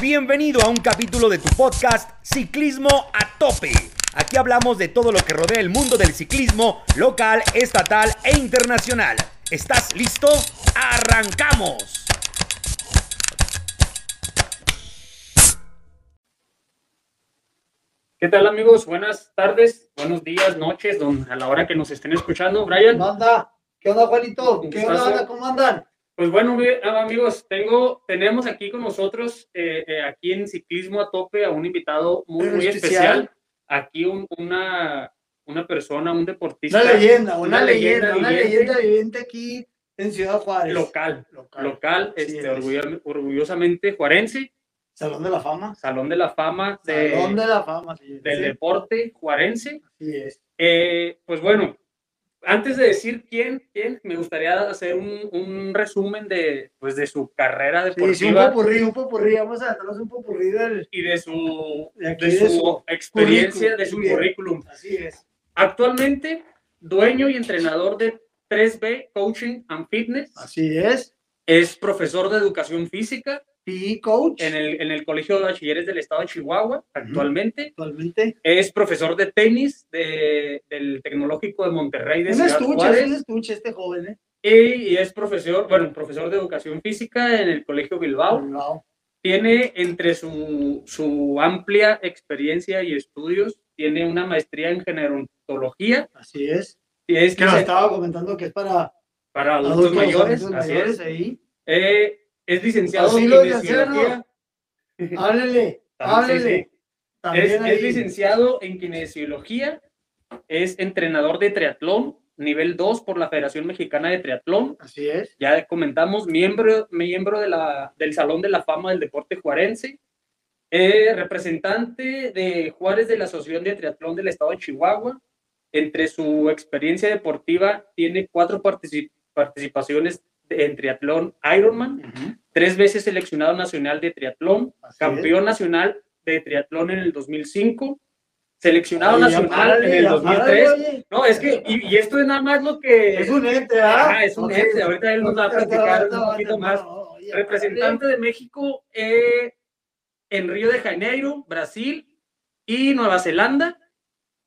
Bienvenido a un capítulo de tu podcast Ciclismo a Tope. Aquí hablamos de todo lo que rodea el mundo del ciclismo local, estatal e internacional. ¿Estás listo? ¡Arrancamos! ¿Qué tal amigos? Buenas tardes, buenos días, noches, don- a la hora que nos estén escuchando. Brian, ¿Qué onda? ¿Qué onda, Juanito? ¿Qué onda? ¿Cómo andan? Pues bueno ah, amigos, tengo, tenemos aquí con nosotros, eh, eh, aquí en Ciclismo a Tope, a un invitado muy, muy especial. Aquí un- una, una persona, un deportista Una leyenda, una, una leyenda, leyenda una viviente. leyenda viviente aquí en Ciudad Juárez. local, Local. local, este, es. orgullo- orgullosamente juarense, Salón de la Fama. Salón de la Fama de- Salón de la Fama, sí. del sí, deporte juarense. Así es. Eh, pues bueno, antes de decir quién, quién me gustaría hacer un, un resumen de, pues de su carrera Sí, sí, un deportiva popurrí, un popurrí. Vamos a darnos un popurrí del... y de su, De su su experiencia, de su bien. currículum. Así es. Actualmente, dueño y entrenador de 3B Coaching and Fitness, Así es. es profesor de educación física PE coach. en el, en el Colegio de Bachilleres del Estado de Chihuahua actualmente. Actualmente. Es profesor de tenis de- del Tecnológico de Monterrey de Un Ciudad estuche, Juárez. es un estuche este joven, ¿eh? Y, y es profesor, bueno, profesor de educación física en el Colegio Bilbao. Wow. Tiene entre su, su amplia experiencia y estudios, tiene una maestría en gerontología. Así es. Y es Que nos licen- estaba comentando que es para para adultos, mayores, adultos así mayores es. ahí. Eh, es licenciado Así en lo kinesiología. Háblele, háblele. Es, licenciado en kinesiología, es entrenador de triatlón, nivel 2 por la Federación Mexicana de Triatlón. Así es. ya comentamos, miembro, miembro de la, del Salón de la Fama del Deporte Juarense, eh, representante de Juárez de la Asociación de Triatlón del Estado de Chihuahua. Entre su experiencia deportiva, tiene cuatro partici- participaciones en triatlón Ironman, tres veces seleccionado nacional de triatlón, Así campeón nacional de triatlón en el 2005, seleccionado nacional en el apárale, 2003. oye. No, es que, y, y esto es nada más lo que... Es un ente, ¿ah? Ajá, es un Ok. ente, ahorita él nos va a platicar un poquito más. oye, Representante de México eh, en Río de Janeiro, Brasil y Nueva Zelanda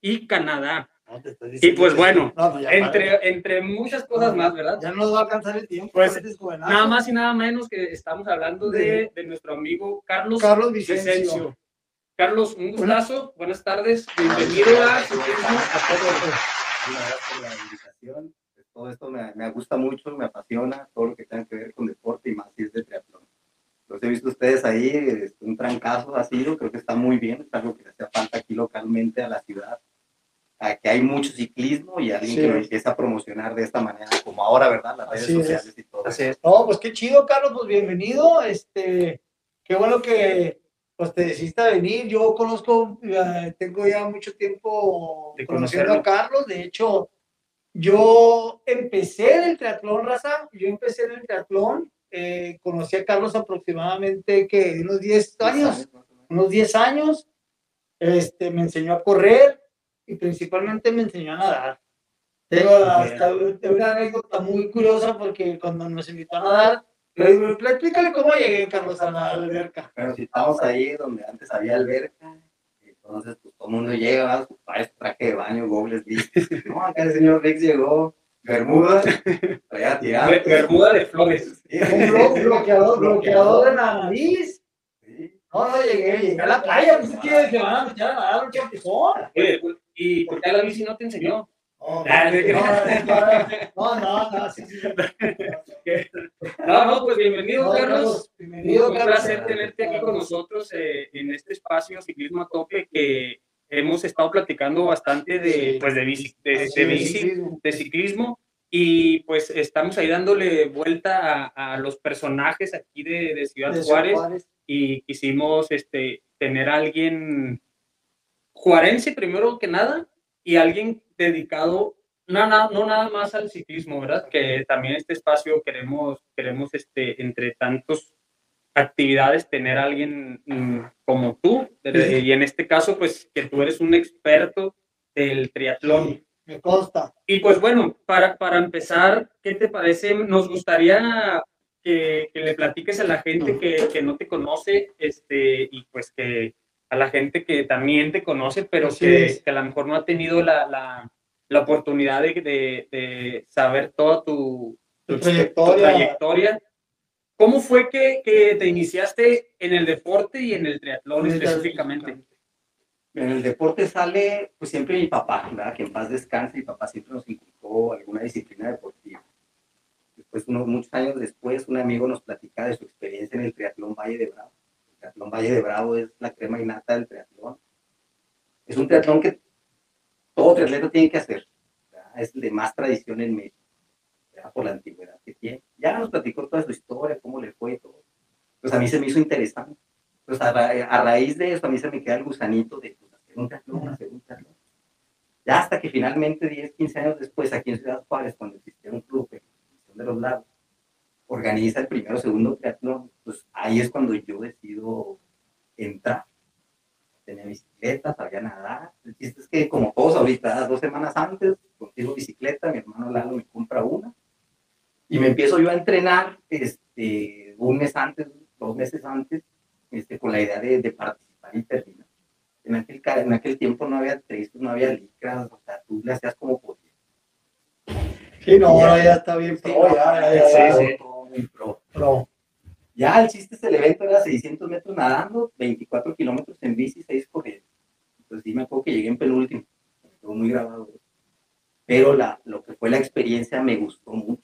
y Canadá. No, te estoy Y pues bueno, No, párale. entre, entre muchas cosas más, ¿verdad? Ya no nos va a alcanzar el tiempo. Pues, este. Nada más y nada menos que estamos hablando de, de nuestro amigo Carlos, Carlos Vicencio. Vicencio. Carlos, un gustazo, buenas tardes, bienvenido a Ciclismo a Todo. Muchas gracias por la invitación. Pues, Todo esto me, me gusta mucho, me apasiona, todo lo que tenga que ver con deporte y más si es de triatlón. Los he visto ustedes ahí, es un trancazo ha sido, creo que está muy bien, es algo que le hace falta aquí localmente a la ciudad. Aquí hay mucho ciclismo y alguien Sí. que lo empieza a promocionar de esta manera, como ahora, ¿verdad? Las redes Así es. sociales y todo. Así es. No, pues qué chido, Carlos, pues bienvenido. Este, qué bueno que pues te decidiste a venir. Yo conozco, eh, tengo ya mucho tiempo De conociendo a Carlos. De hecho, yo empecé en el triatlón, raza. Yo empecé en el triatlón. eh, conocí a Carlos aproximadamente que unos 10 años. unos 10 años, este, me enseñó a correr y principalmente me enseñó a nadar. Tengo hasta una anécdota muy curiosa porque cuando nos invitó a nadar, le digo, explícale cómo llegué, Carlos, a la alberca. Pero si estamos ahí donde antes había alberca, entonces pues todo el mundo llega, su traje traje de baño, gobles listos. No, acá el señor Rex llegó, Bermuda, allá tirando. Ber- Bermuda de Flores. Sí, Un blo- bloqueador, bloqueador en la nariz. Sí. No, no, llegué, llegué a la playa, pues que se van a meter a nadar un champizón. Oye, ¿y por qué a la bici no te enseñó? No, Ah, no, no, no, sí, sí. No, no, pues bienvenido, No, Carlos. Bienvenido, Un Carlos. placer tenerte aquí con nosotros eh, en este espacio Ciclismo a Tope que hemos estado platicando bastante de, pues, de, bici, de, de bici, ciclismo. de ciclismo y pues estamos ahí dándole vuelta a, a los personajes aquí de, de Ciudad De Ciudad Juárez Juárez. y quisimos este, tener a alguien juarense primero que nada y alguien dedicado no, no nada más al ciclismo, ¿verdad? Que también este espacio queremos, queremos este, entre tantos actividades tener a alguien mm, como tú y en este caso pues que tú eres un experto del triatlón. Sí, me consta. Y pues bueno, para, para empezar, ¿qué te parece? Nos gustaría que, que le platiques a la gente que, que, no te conoce este, y pues que a la gente que también te conoce, pero que, que, a lo mejor no ha tenido la, la, la oportunidad de, de, de, saber toda tu, tu, trayectoria. trayectoria. ¿Cómo fue que, que, te iniciaste en el deporte y en el triatlón específicamente? En el deporte sale pues siempre mi papá, ¿verdad? que en paz descanse, mi papá siempre nos inculcó alguna disciplina deportiva. Después, unos muchos años después, un amigo nos platica de su experiencia en el triatlón Valle de Bravo. Triatlón Valle de Bravo es la crema innata del triatlón. Es un triatlón que todo triatleta tiene que hacer. Es el de más tradición en México, por la antigüedad que tiene. Ya nos platicó toda su historia, cómo le fue y todo. Pues a mí se me hizo interesante. Pues a, a raíz de eso, a mí se me queda el gusanito de pues, hacer un triatlón, hacer un triatlón. Ya hasta que finalmente, 10, 15 años después, aquí en Ciudad Juárez, cuando existía un club de los Lagos, organiza el primero segundo triatlón, pues ahí es cuando yo decido entrar. Tenía bicicleta, sabía nadar. El chiste es que, como todos ahorita, dos semanas antes, consigo bicicleta, mi hermano Lalo me compra una. Y me empiezo yo a entrenar este, un mes antes, dos meses antes, este, con la idea de, de participar y terminar. En aquel, en aquel tiempo no había tres, no había licras, o sea, tú le hacías como podías Sí, no, ahora ya está bien pro, ya, ya, sí, sí. Pro. Ya el chiste es el evento era 600 metros nadando, 24 kilómetros en bici, 6 corriendo. Pues sí me acuerdo que llegué en penúltimo, estuvo muy grabado. Pero la, lo que fue la experiencia me gustó mucho.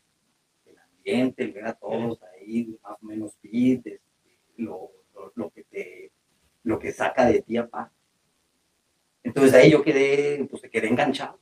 El ambiente, el ver a todos ahí, más o menos fit, lo, lo, lo, que te, lo que saca de ti aparte. Entonces ahí yo quedé, pues quedé enganchado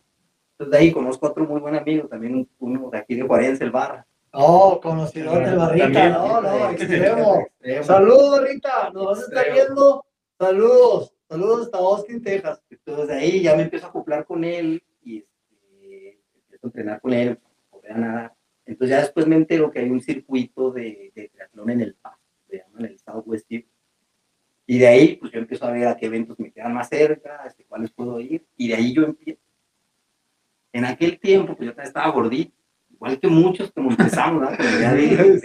entonces de ahí conozco a otro muy buen amigo, también uno de aquí de Juárez, el Barra. Oh, conocido del Barrita, no, no, extremo. Saludos, Rita, nos vas a estar viendo. Saludos, saludos hasta Austin, Texas. Entonces de ahí ya me empiezo a acoplar con él y este, empiezo a entrenar con él, poder nadar. Entonces ya después me entero que hay un circuito de, de triatlón en el PAS, se llama en el Southwest Y de ahí, pues yo empiezo a ver a qué eventos me quedan más cerca, este, cuáles puedo ir. Y de ahí yo empiezo en aquel tiempo, pues yo estaba gordito, igual que muchos como empezamos, la idea de,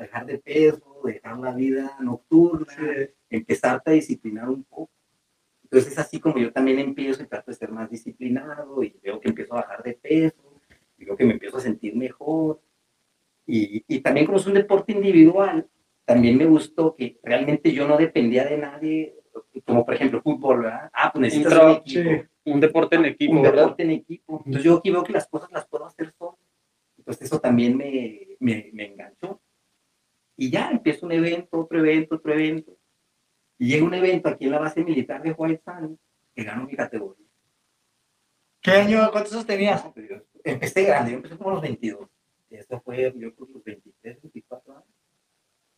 dejar de peso, dejar la vida nocturna, empezarte a disciplinar un poco. Entonces es así como yo también empiezo y trato de ser más disciplinado y veo que empiezo a bajar de peso, y veo que me empiezo a sentir mejor. Y, y también como es un deporte individual, también me gustó que realmente yo no dependía de nadie, como por ejemplo fútbol, ¿verdad? Ah, pues necesitas un equipo un deporte en equipo. Un deporte en equipo. Entonces yo aquí veo que las cosas las puedo hacer Entonces eso también me, me, me enganchó. Y ya empiezo un evento, otro evento, otro evento. Y llega un evento aquí en la base militar de White Sands que gano mi categoría. ¿Qué año, cuántos años tenías? Empecé grande, yo empecé como los 22. Y esto fue yo creo los 23, 24 años.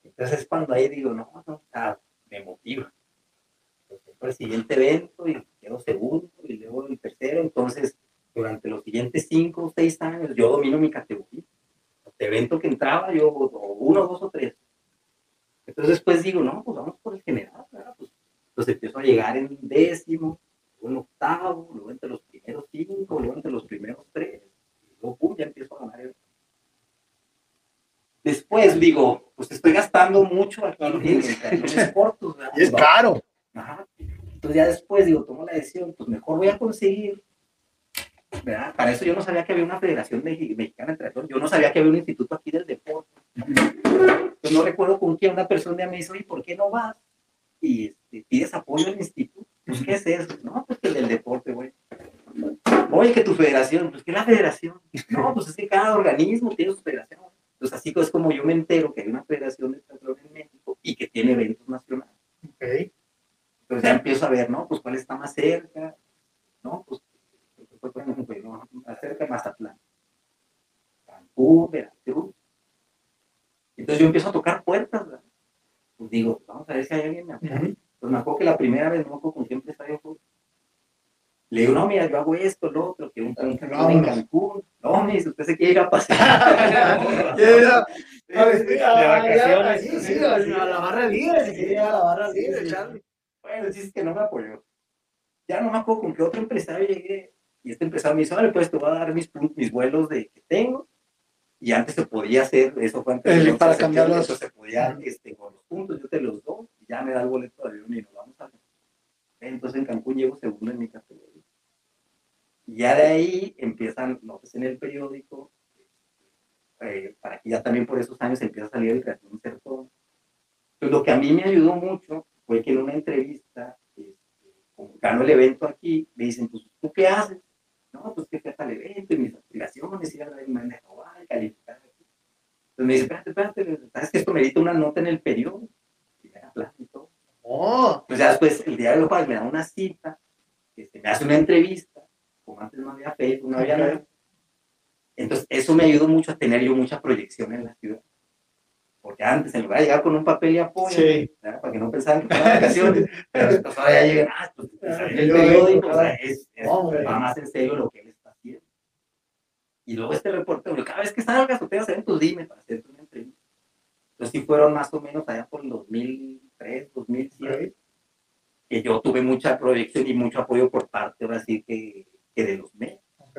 Entonces es cuando ahí digo, no, no, sea, me motiva. Entonces, el siguiente evento y quedo segundo y luego el tercero. Entonces, durante los siguientes cinco o seis años, yo domino mi categoría. El evento que entraba, yo, uno, dos o tres. Entonces, después digo, no, pues vamos por el general. Pues, pues empiezo a llegar en décimo, luego en octavo, luego entre los primeros cinco, luego entre los primeros tres. Y luego, pum, ya empiezo a ganar Después digo, pues estoy gastando mucho aquí en, los cortos. Y es caro. Ajá. Entonces ya después digo, tomo la decisión, pues mejor voy a conseguir, ¿verdad? Para eso yo no sabía que había una Federación Mexicana de Triatlón, yo no sabía que había un instituto aquí del deporte. Yo no recuerdo con quién una persona me dice, oye, ¿por qué no vas? Y este, pides apoyo al instituto. Pues, ¿qué es eso? No, pues que el del deporte, güey. Oye, que tu federación, pues, ¿qué es la federación? No, pues es que cada organismo tiene su federación. Entonces, así es como yo me entero que hay una federación de triatlón en México y que tiene eventos nacionales. Okay. Entonces ya empiezo a ver, ¿no? Pues cuál está más cerca, ¿no? Pues, por ejemplo, ¿no? más cerca Mazatlán, Cancún, Veracruz. Entonces yo empiezo a tocar puertas, ¿verdad? Pues digo, vamos a ver si hay alguien me apoya. Pues me acuerdo que la primera vez, no me acuerdo con quién yo. Le digo, no, mira, yo hago esto, lo otro, que un, un no, en Cancún. No, dice, usted se quiere ir a pasear. de vacaciones. Sí, sí, a la barra libre, se quiere ir a la barra libre, Charlie. Bueno, es que no me apoyó. Ya no me acuerdo con qué otro empresario llegué. Y este empresario me dice, vale, pues te voy a dar mis, mis vuelos de, que tengo. Y antes se podía hacer, eso fue antes El- del 11 de para septiembre, cambiarlos. eso se podía, este, con los puntos, yo te los doy, y ya me da el boleto de avión y nos vamos a ver. Entonces en Cancún llego segundo en mi categoría. Y ya de ahí empiezan notas en el periódico, eh, para que ya también por esos años empieza a salir el triatlón Certón. Pues lo que a mí me ayudó mucho fue que en una entrevista, este, como gano el evento aquí, me dicen, pues, ¿tú qué haces? No, pues que fui el evento y mis aspiraciones, ir a la Imagen de Hawái, calificar aquí. Entonces me dice, espérate, espérate, ¿sabes que esto merita una nota en el periódico? Y me da plata y todo. Oh, Pues ya después, el diario local me da una cita, este, me hace una entrevista, como antes no había Facebook, no había nada. Entonces, eso me ayudó mucho a tener yo mucha proyección en la ciudad. Antes, en lugar de llegar con un papel y apoyo, para que no pensaran que de vacaciones, pero ahora ya llegan, ah, pues te salió el periódico, o sea, es, es- Hombre. va más en serio lo que él está haciendo. Y luego este reporte, cada vez que salgas o tengas eventos, dime para hacerte una entrevista. Entonces sí fueron más o menos allá por el 2003, 2007, que yo tuve mucha proyección y mucho apoyo por parte, ahora sí, que, que de los medios. Ok.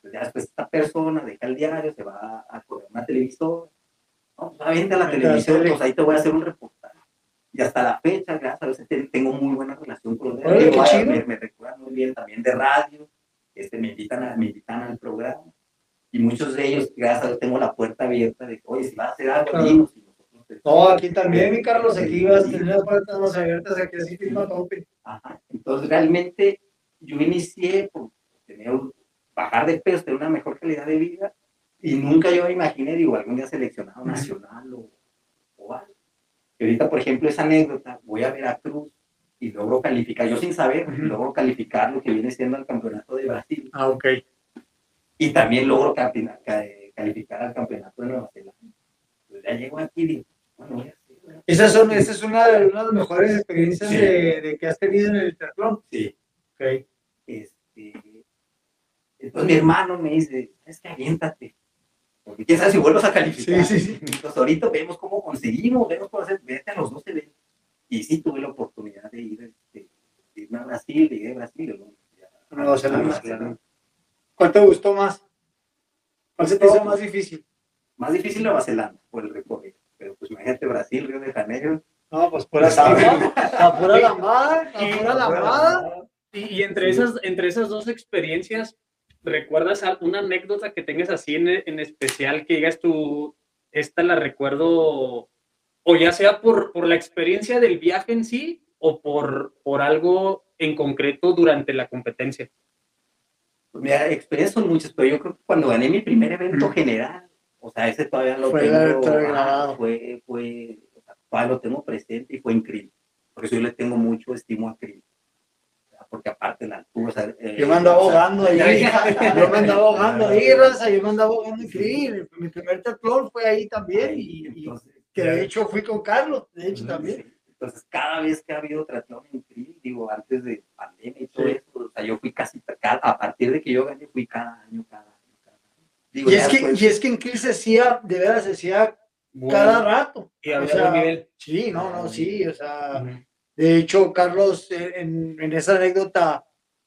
Pues ya después esta persona deja el diario, se va a correr una televisora. No, pues vente a la Vente a la televisión, tele. pues ahí te voy a hacer un reportaje. Y hasta la fecha, gracias a Dios, te- tengo muy buena relación con los medios. chido. Me, me recuerdan muy bien también de radio, este, me, invitan a, me invitan al programa. Y muchos de ellos, gracias a Dios, tengo la puerta abierta de, oye, si vas a hacer algo, Claro. dinos. Y nosotros te- No, aquí también, mi Carlos, aquí vas a tener las puertas más abiertas, aquí así firma a tope. Ajá. Entonces, realmente, yo inicié por tener, bajar de peso, tener una mejor calidad de vida, y nunca yo me imaginé, digo, algún día seleccionado nacional o, o algo. Y ahorita, por ejemplo, esa anécdota, voy a Veracruz y logro calificar, yo sin saber, Ujú. logro calificar lo que viene siendo el campeonato de Brasil, Ah, ok. y también logro calificar al campeonato de Nueva Zelanda. Entonces, ya llego aquí y digo, bueno, voy a hacer, voy a hacer. Esas son, esa es una de, una de las mejores experiencias Sí. de, de que has tenido en el triatlón. Sí. Ok. este, entonces mi hermano me dice, es que aviéntate, porque quién sabe si vuelves a calificar. Sí, sí, sí. Entonces ahorita vemos cómo conseguimos, vemos cómo hacer, vete a los dos eventos. Y sí tuve la oportunidad de ir, este, de irme a Brasil, de ir de Brasil. luego ya- Nueva Zelanda. Nueva Zelanda. ¿Cuál te gustó más? ¿Cuál se te hizo más difícil? Más difícil Nueva Zelanda por el recorrido, pero pues imagínate Brasil, Río de Janeiro. No, pues pura lambada, la pura lambada, la pura lambada. Y, y entre, esas, entre esas dos experiencias, ¿recuerdas una anécdota que tengas así en, en especial que digas tú, esta la recuerdo, o ya sea por, por la experiencia del viaje en sí, o por, por algo en concreto durante la competencia? Pues mira, experiencias son muchas, pero yo creo que cuando gané mi primer evento general, o sea, ese todavía lo Fue tengo, ah, fue, fue, o sea, todavía lo tengo presente y fue increíble. Por eso yo le tengo mucho estimo a Krill. O Porque aparte la altura, o sea, eh, Yo me andaba o sea, ahogando ahí, yo me andaba ahogando ahí, raza, yo me andaba ahogando increíble. Mi primer triatlón fue ahí también y, y entonces, que de hecho fui con Carlos, de hecho Sí, también. Entonces, cada vez que ha habido triatlón en Krill, digo, antes de pandemia y todo Sí. eso, o sea, yo fui casi, cada- a partir de que yo gané, fui cada año, cada año, cada año. Digo, Y es, que, después- y es que en Kiel se hacía, de veras se hacía cada rato. y O había sea, nivel. Sí, no, no, sí, o sea, Ujú. De hecho, Carlos, eh, en, en esa anécdota,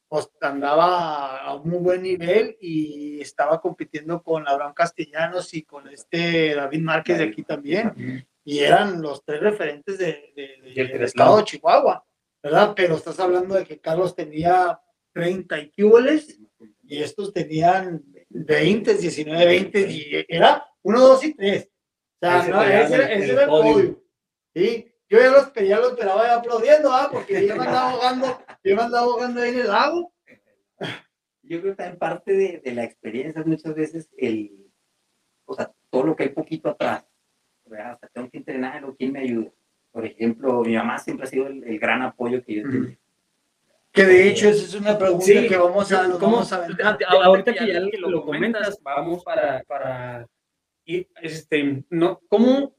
pues, andaba a un muy buen nivel y estaba compitiendo con Abraham Castellanos y con este David Márquez de aquí también. Y eran los tres referentes de, de- de- del estado de Chihuahua, ¿verdad? Pero estás hablando de que Carlos tenía 30 y quíboles y estos tenían 20, 19, 20 y era 1, 2 y 3. O sea, no, ese, era- ese era el podio. ¿sí? Yo ya los, ya los esperaba ahí aplaudiendo, ¿ah? porque yo me andaba ahogando, yo me andaba ahogando ahí en el lago. Yo creo que también parte de, de la experiencia es muchas veces el, o sea, todo lo que hay poquito atrás. ¿verdad? O sea, tengo que entrenar, o quién me ayuda. Por ejemplo, mi mamá siempre ha sido el, el gran apoyo que yo tenido. Que de hecho, esa es una pregunta Sí, que vamos a, ¿Cómo? vamos a aventar. A- ahorita que ya lo, lo comentas, vamos para, para y, este, no, ¿cómo?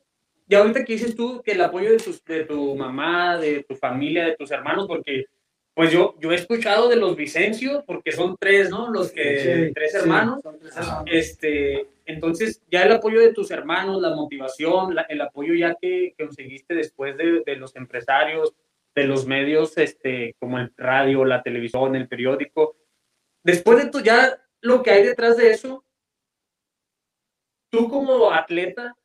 Y ahorita que dices tú que el apoyo de, tus, de tu mamá, de tu familia, de tus hermanos, porque pues yo, yo he escuchado de los Vicencio, porque son tres, ¿no? Los que, Sí, tres sí, hermanos. son tres hermanos. Este, entonces, ya el apoyo de tus hermanos, la motivación, la- el apoyo ya que, que conseguiste después de, de los empresarios, de los medios, este, como el radio, la televisión, el periódico. Después de todo, ya lo que hay detrás de eso, tú como atleta,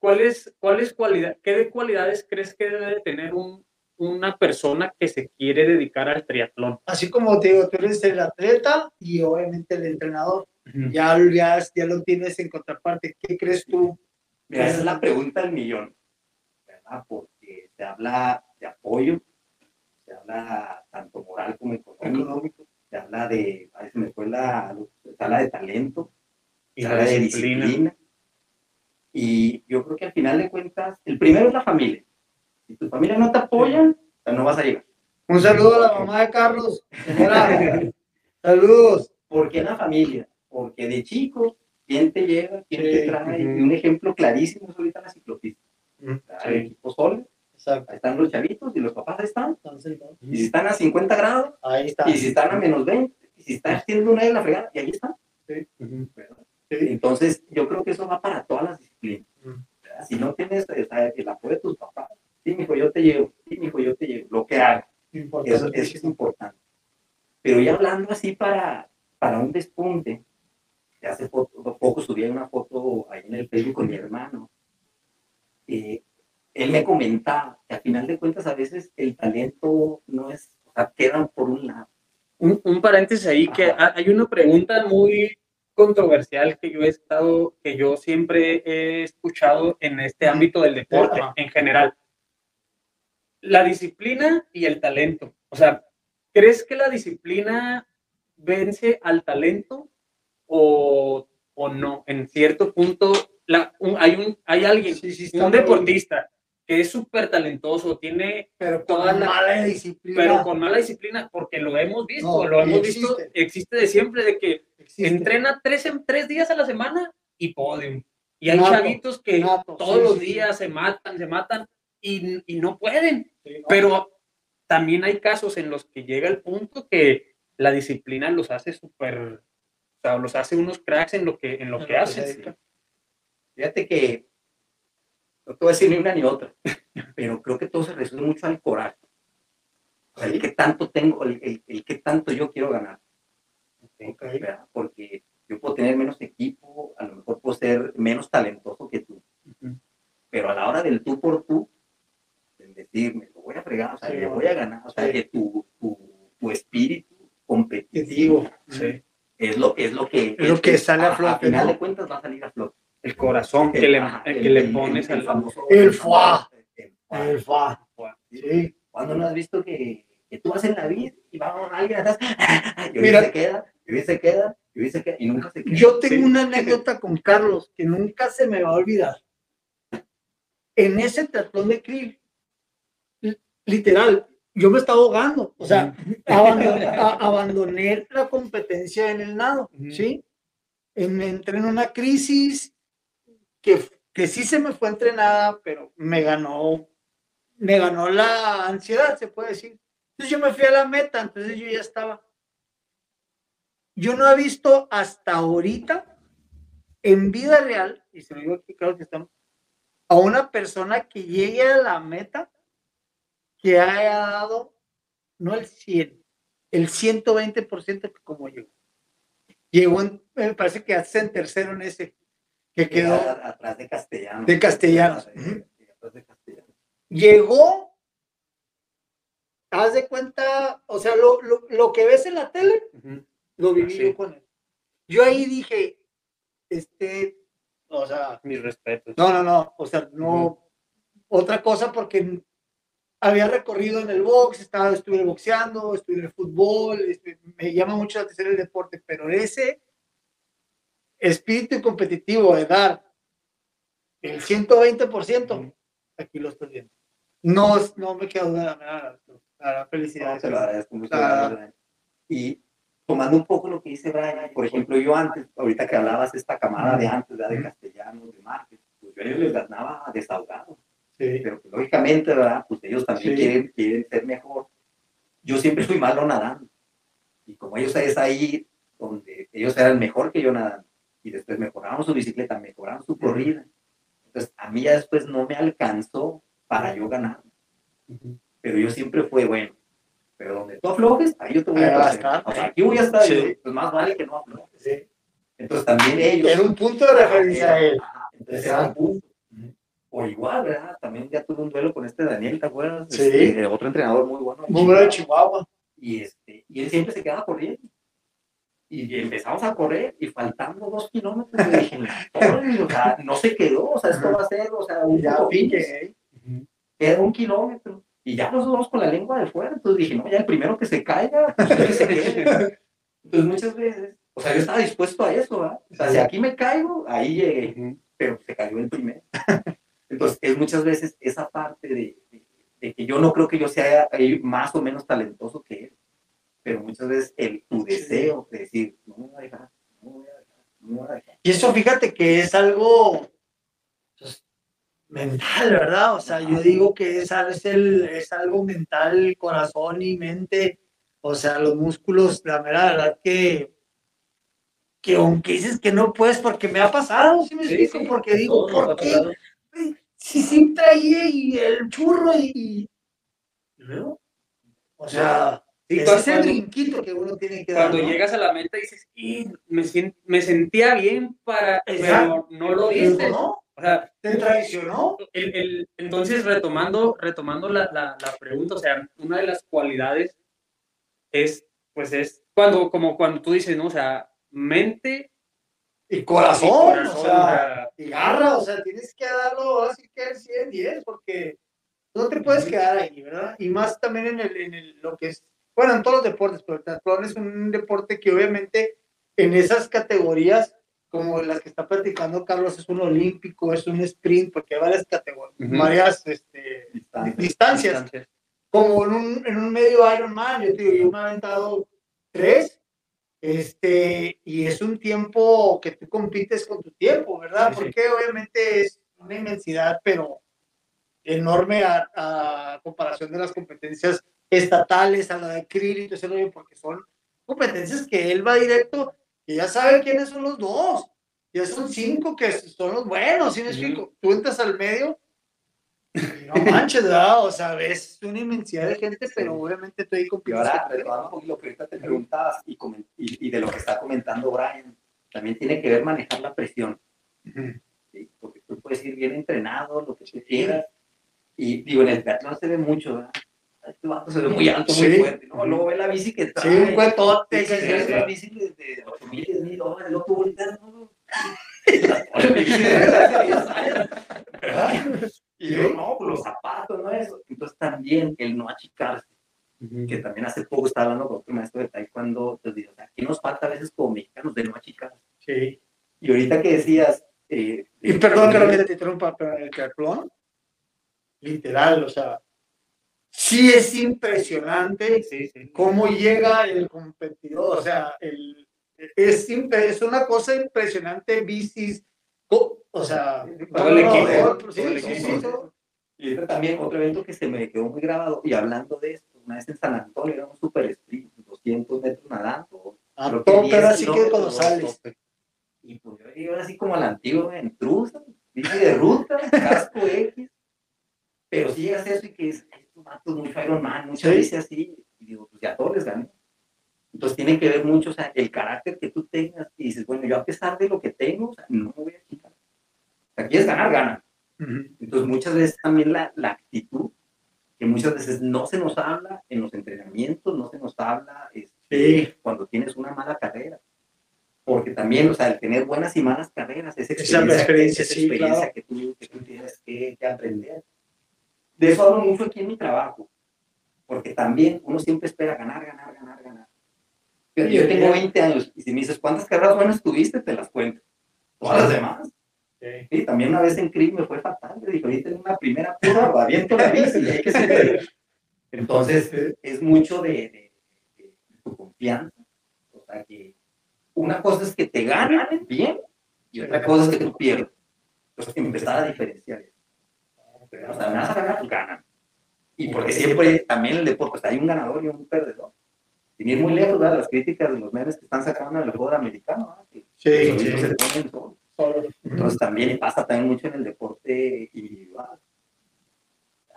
¿cuáles, cuáles cualidades, qué cualidades crees que debe de tener un, una persona que se quiere dedicar al triatlón? Así como te digo, tú eres el atleta y obviamente el entrenador. Ya, ya, ya lo tienes en contraparte. ¿Qué crees tú? Mira, esa es la pregunta del millón, ¿verdad? Porque se habla de apoyo, se habla tanto moral como económico, Económico. se habla de, a veces me fue la, se habla de talento, Y se la habla de disciplina. disciplina. Y yo creo que al final de cuentas, el primero es la familia. Si tu familia no te apoya, o sea, no vas a llegar. Un saludo a la mamá de Carlos. Señora, saludos. ¿Por qué la familia? Porque de chico, ¿quién te lleva? ¿Quién te trae? Y un ejemplo clarísimo es ahorita la ciclopista. El equipo solo, Exacto. ahí están los chavitos y los papás ahí están. Entonces, ¿no? Y si están a 50 grados, Ahí está. y si están a menos 20, y si están haciendo una de la fregada, y ahí están. Sí. Entonces, yo creo que eso va para todas las disciplinas. ¿verdad? Si no tienes el apoyo de tus papás, sí, mijo, yo te llevo, sí, mijo, yo te llevo, lo que Eso, eso es importante. Pero ya hablando así para, para un despunte, de hace poco, poco subí una foto ahí en el Facebook con mi hermano. eh, él me comentaba que al final de cuentas a veces el talento no es, o sea, quedan por un lado. Un, un paréntesis ahí, que Ajá. ha- hay una pregunta muy controversial que yo he estado, que yo siempre he escuchado en este ámbito del deporte Ajá. en general. La disciplina y el talento. O sea, ¿crees que la disciplina vence al talento o, o no? En cierto punto, la- un- hay, un, hay alguien, Sí, sí, está un deportista que es súper talentoso, tiene Pero toda con la- mala disciplina. pero con mala disciplina, porque lo hemos visto, No, lo hemos visto, existe. existe de siempre, de que Existe. entrena tres, tres días a la semana y podium. Y hay Nato, chavitos que nato, todos sí, los días se matan, se matan y, y no pueden. Sí. Pero también hay casos en los que llega el punto que la disciplina los hace súper, o sea, los hace unos cracks en lo que, en lo que hacen. dedican. Fíjate que no te voy a decir ni una ni otra, pero creo que todo se resume mucho al coraje. O sea, el que tanto tengo, el, el, el que tanto yo quiero ganar. Ok. ¿verdad? Porque yo puedo tener menos equipo, a lo mejor puedo ser menos talentoso que tú, Ujú. pero a la hora del tú por tú, en decir, me lo voy a fregar, o sea, Sí, le voy a ganar, o sea, Sí. que tu, tu, tu espíritu competitivo Sí. es lo, es lo que, Es lo que sale a flote, A final ¿no? de cuentas va a salir a flote. El corazón que le, Ajá, que el- le el- pones el al famoso- El fuá. el fuá. El. Sí. ¿Cuándo no has visto que, que tú vas en la vida y va alguien atrás? Y hoy Mira. se queda, y hoy se queda, y hoy se queda, y nunca se queda. Yo tengo Sí. una anécdota con Carlos que nunca se me va a olvidar. En ese triatlón de Krill, literal, yo me estaba ahogando. O sea, abandoné, a- abandoné la competencia en el nado. ¿sí? En- entré en una crisis que, que sí se me fue entrenada, pero me ganó, me ganó la ansiedad, se puede decir. Entonces yo me fui a la meta, entonces yo ya estaba. Yo no he visto hasta ahorita en vida real, y se lo digo aquí, claro que estamos, a una persona que llegue a la meta que haya dado, no el 100, el 120% que como llegó. Llegó, en- me parece que hace en tercero en ese, que quedó, atrás de castellanos. De Castellanos, de Castellanos. llegó, haz de cuenta, o sea, lo, lo, lo que ves en la tele, Ujú. lo viví Sí. yo con él. Yo ahí dije, este, o sea, Mis respetos. no, no, no, o sea, no, otra cosa porque había recorrido en el box, estaba, estuve boxeando, estuve en el fútbol, este, me llama mucho la atención el deporte, pero ese espíritu competitivo de dar el 120%, Ujú. aquí lo estoy viendo. No, no me queda duda, me da la, la felicidad. No, te lo agradezco mucho. Brian. Y tomando un poco lo que dice Brian, por ejemplo, yo antes, ahorita que hablabas esta camada de antes, ¿verdad? de castellanos, de Márquez, pues yo a ellos les ganaba desahogado. Sí. pero pues, lógicamente, ¿verdad? Pues ellos también Sí. quieren, quieren ser mejor. Yo siempre fui malo nadando. Y como ellos es ahí donde ellos eran mejor que yo nadando, y después mejoraron su bicicleta, mejoraron su corrida. Entonces, a mí ya después no me alcanzó para yo ganar. Pero yo siempre fue bueno. Pero donde tú aflojes, ahí yo te voy a estar. O sea, aquí voy a estar, Sí. y yo, pues más vale que no aflojes. Sí. Entonces también ellos... Era un punto de referencia a él. Entonces era un punto. O igual, ¿verdad? También ya tuve un duelo con este Daniel, ¿te acuerdas? Sí. Este, otro entrenador muy bueno. Muy bueno de Chihuahua. Y, este, y él siempre se quedaba corriendo. Y empezamos a correr y faltando dos kilómetros, le dije, "Torres, o sea, no se quedó, o sea, esto va a ser, o sea, un Ya pique. Era un kilómetro. Y ya nos vamos con la lengua de fuera. Entonces dije, no, ya el primero que se caiga, pues que se quede. Entonces muchas veces, o sea, yo estaba dispuesto a eso, ¿verdad? O sea, si aquí me caigo, ahí llegué. Pero se cayó el primero. Entonces, es muchas veces esa parte de, de- de que yo no creo que yo sea más o menos talentoso que él. Pero muchas veces el, tu deseo de decir, no me voy a dejar, no me voy a dejar, no me voy a dejar. Y eso fíjate que es algo pues, mental, ¿verdad? O sea, yo digo que es, es, el, es algo mental, corazón y mente. O sea, los músculos, la mera verdad que, que aunque dices que no puedes, porque me ha pasado, ¿sí me Sí, explico? sí, porque digo, ¿por qué? Pasado. Si sí traía y el churro y... y- y luego, o sea, Sí, ese cuando- brinquito que uno tiene que dar. Cuando ¿no? llegas a la meta dices, "Y, me, me sentía bien para, Exacto. pero no lo diste. ¿no? O sea, ¿Te traicionó? el, el- entonces retomando, retomando la, la, la pregunta, o sea, una de las cualidades es, pues es cuando, como cuando tú dices, ¿no? O sea, mente Y y corazón, corazón, o sea, y garra, o sea, tienes que darlo así que al 100, 10, porque no te puedes quedar ahí, ¿verdad? Y más también en, el, en el, lo que es, bueno, en todos los deportes, pero el triatlón es un deporte que obviamente en esas categorías, como las que está platicando Carlos, es un olímpico, es un sprint, porque hay varias categorías, varias este, Distancia. distancias. distancias. como en un, en un medio Ironman, yo te digo, yo me he aventado tres, este, y es un tiempo que tú compites con tu tiempo, ¿verdad? Sí, sí. Porque obviamente es una inmensidad, pero enorme a, a comparación de las competencias estatales, a la de Krill y todo ese porque son competencias que él va directo, que ya sabe quiénes son los dos, ya son cinco que son los buenos, ¿sí me explico? Tú entras al medio no manches, ¿verdad? O sea, ves una inmensidad de gente, pero obviamente tú ahí Y ahora, retomando un poquito lo que ahorita te preguntabas y, y, y de lo que está comentando Brian, también tiene que ver manejar la presión. ¿sí? Porque tú puedes ir bien entrenado, lo que tú quieras. Y digo, en el triatlón se ve mucho, ¿verdad? Este vato se ve muy alto, muy Sí. fuerte. ¿no? Luego ve la bici que Sí, trae. un cuetote. Sí, sí, sí, sí, sí, sí. la bici de, de 8 mil, 10 mil dólares, otro voltea, ¿no? La bici de hace 10 años, ¿verdad? Y yo, no, pues los zapatos, ¿no? Eso. Entonces también el no achicarse que también hace poco estaba hablando con otro maestro de taekwondo, pues digo, ¿qué nos falta a veces como mexicanos de no achicar? Sí. Y ahorita que decías... eh, Y perdón que te interrumpa, pero en el triatlón, literal, o sea, sí es impresionante Sí, sí. cómo llega el competidor, o sea, el, es, es una cosa impresionante, bicis, o sea, Todo el equipo, sí, sí, sí, también otro evento que se me quedó muy grabado, y hablando de esto, una vez en San Antonio era un super sprint, 200 metros nadando, A creo que tope, 10 ahora sí que cuando sales. y pues yo así como a la antigua, en truza, bici de ruta, casco X, pero si llegas a eso y que es, estos vatos muy Ironman, muchas Sí. veces así, y digo, pues ya todos les gané. Entonces tiene que ver mucho, o sea, el carácter que tú tengas, y dices, bueno, yo a pesar de lo que tengo, o sea, no me voy a quitar. O sea, quieres ganar, gana. Entonces, muchas veces también la, la actitud, que muchas veces no se nos habla en los entrenamientos, no se nos habla este, Sí. cuando tienes una mala carrera. Porque también, o sea, el tener buenas y malas carreras es Esa experiencia, experiencia, es sí, experiencia claro. que, tú, que tú tienes que, que aprender. De eso hablo mucho aquí en mi trabajo, porque también uno siempre espera ganar, ganar, ganar, ganar. Pero yo tengo 20 años y si me dices, ¿cuántas carreras buenas tuviste? Te las cuento. Todas las demás. Sí, también una vez en CRIM me fue fatal. Le dije, ahorita en una primera prueba, aviento la bici y hay que seguir. Entonces, es mucho de, de- de tu confianza. O sea, que una cosa es que te ganan bien y otra cosa es que tú pierdes. Entonces, empezar a diferenciar eso. O sea, me vas a ganar, ganan. Y porque siempre, también el deporte, o sea, hay un ganador y un perdedor. Sin ir muy lejos, ¿verdad? las críticas de los memes que están sacando en el juego americano, Sí, se ponen. Entonces también pasa también mucho en el deporte individual.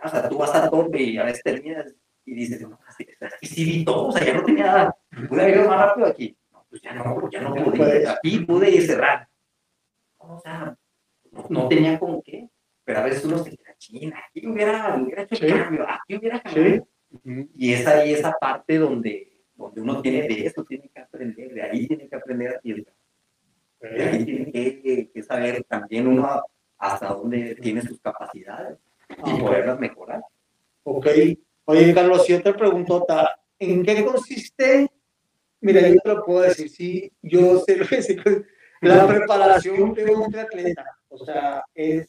O sea, tú vas a tope y a veces terminas y dices, no, aquí sí vi todo, o sea, ya no tenía, pude haber ido más rápido aquí. No, pues ya no, ya no pude, aquí pude cerrar. O sea, no, no tenía con qué, pero a veces uno se queda, china, aquí hubiera, hubiera hecho el cambio, aquí hubiera cambiado. Y es ahí esa parte donde, donde uno tiene de eso, tiene que aprender, de ahí tiene que aprender a tirar. De ahí tiene que, que saber también uno hasta dónde tiene sus capacidades y poderlas mejorar. Ok. Oye, Carlos, y otra preguntota. ¿En qué consiste? Mira, yo te lo puedo decir, sí, yo sé lo que es la preparación de un atleta. O sea, es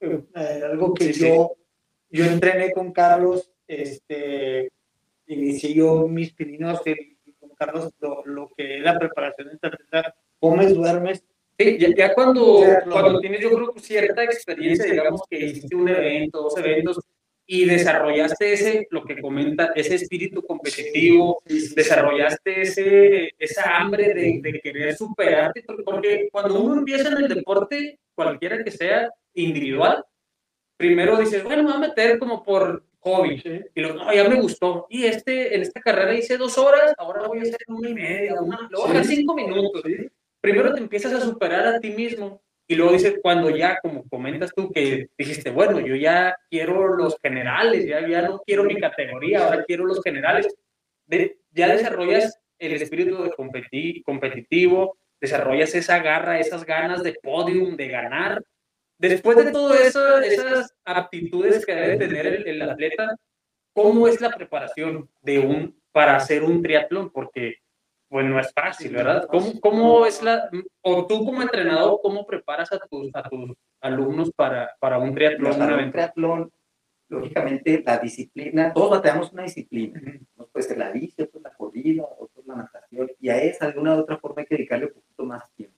eh, algo que yo, yo entrené con Carlos, este, inicié yo mis pininos con Carlos, lo, lo que es la preparación de atleta, comes, duermes, Sí, ya, ya cuando, cuando tienes, yo creo, cierta experiencia, digamos que hiciste un evento, dos eventos, y desarrollaste ese, lo que comenta, ese espíritu competitivo, desarrollaste ese, esa hambre de, de, querer superarte, porque cuando uno empieza en el deporte, cualquiera que sea, individual, primero dices, bueno, me voy a meter como por hobby, y luego, no, ya me gustó, y este, en esta carrera hice dos horas, ahora voy a hacer una y media, una, luego sí. cinco minutos, primero te empiezas a superar a ti mismo y luego dices, cuando ya, como comentas tú, que dijiste, bueno, yo ya quiero los generales, ya, ya no quiero mi categoría, ahora quiero los generales, de, ya desarrollas el espíritu de competi competitivo, desarrollas esa garra, esas ganas de podium, de ganar. Después de todo eso, esas aptitudes que debe tener el, el atleta, ¿cómo es la preparación de un, para hacer un triatlón? Porque pues no es fácil, ¿verdad? ¿Cómo, cómo es la, o tú como entrenador, cómo preparas a tus, a tus alumnos para, para un triatlón? Para un triatlón, lógicamente, la disciplina, todos batallamos una disciplina. No puede ser la bici, otro la corrida, otro la natación, y a esa, de alguna u otra forma, hay que dedicarle un poquito más tiempo.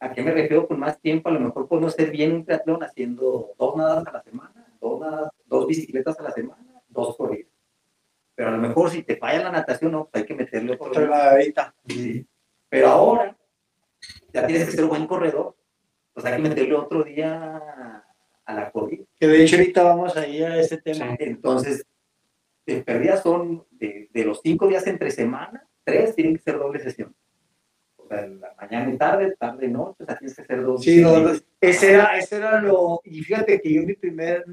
¿A qué me refiero con más tiempo? A lo mejor podemos hacer bien un triatlón haciendo dos nadas a la semana, dos, nadas, dos bicicletas a la semana, dos corridas pero a lo mejor si te falla la natación, no, pues hay que meterle otro. Otra nadadita. Sí. Pero ahora ya tienes que ser un buen corredor, pues hay que meterle otro día a la corrida. Que de hecho ahorita vamos ahí a ese tema. Entonces, de pérdidas son de, de, los cinco días entre semana, tres tienen que ser doble sesión. O sea, la mañana y tarde, tarde y noche, o sea, tienes que ser dos. Sí, no, ese, era, ese era lo. Y fíjate que yo mi primer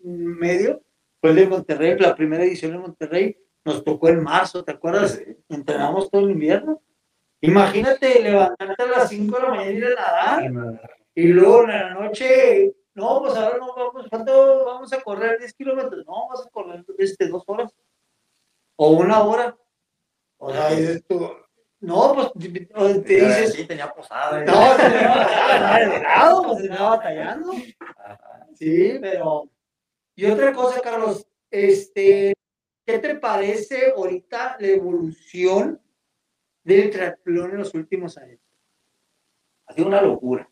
medio fue el de Monterrey, la primera edición de Monterrey, nos tocó en marzo, ¿te acuerdas? Entrenamos todo el invierno. Imagínate levantarte a las 5 de la mañana y ir a nadar. Y luego en la noche, no, pues ahora no vamos, ¿cuánto vamos a correr? 10 kilómetros. No, vas a correr este, dos horas. O una hora. O sea, dices tú, no, pues te dices. Sí, tenía posada. No, tenía posada, de lado, pues estaba batallando. Sí, pero y otra cosa, Carlos, este, ¿qué te parece ahorita la evolución del triatlón en los últimos años? Ha sido una locura,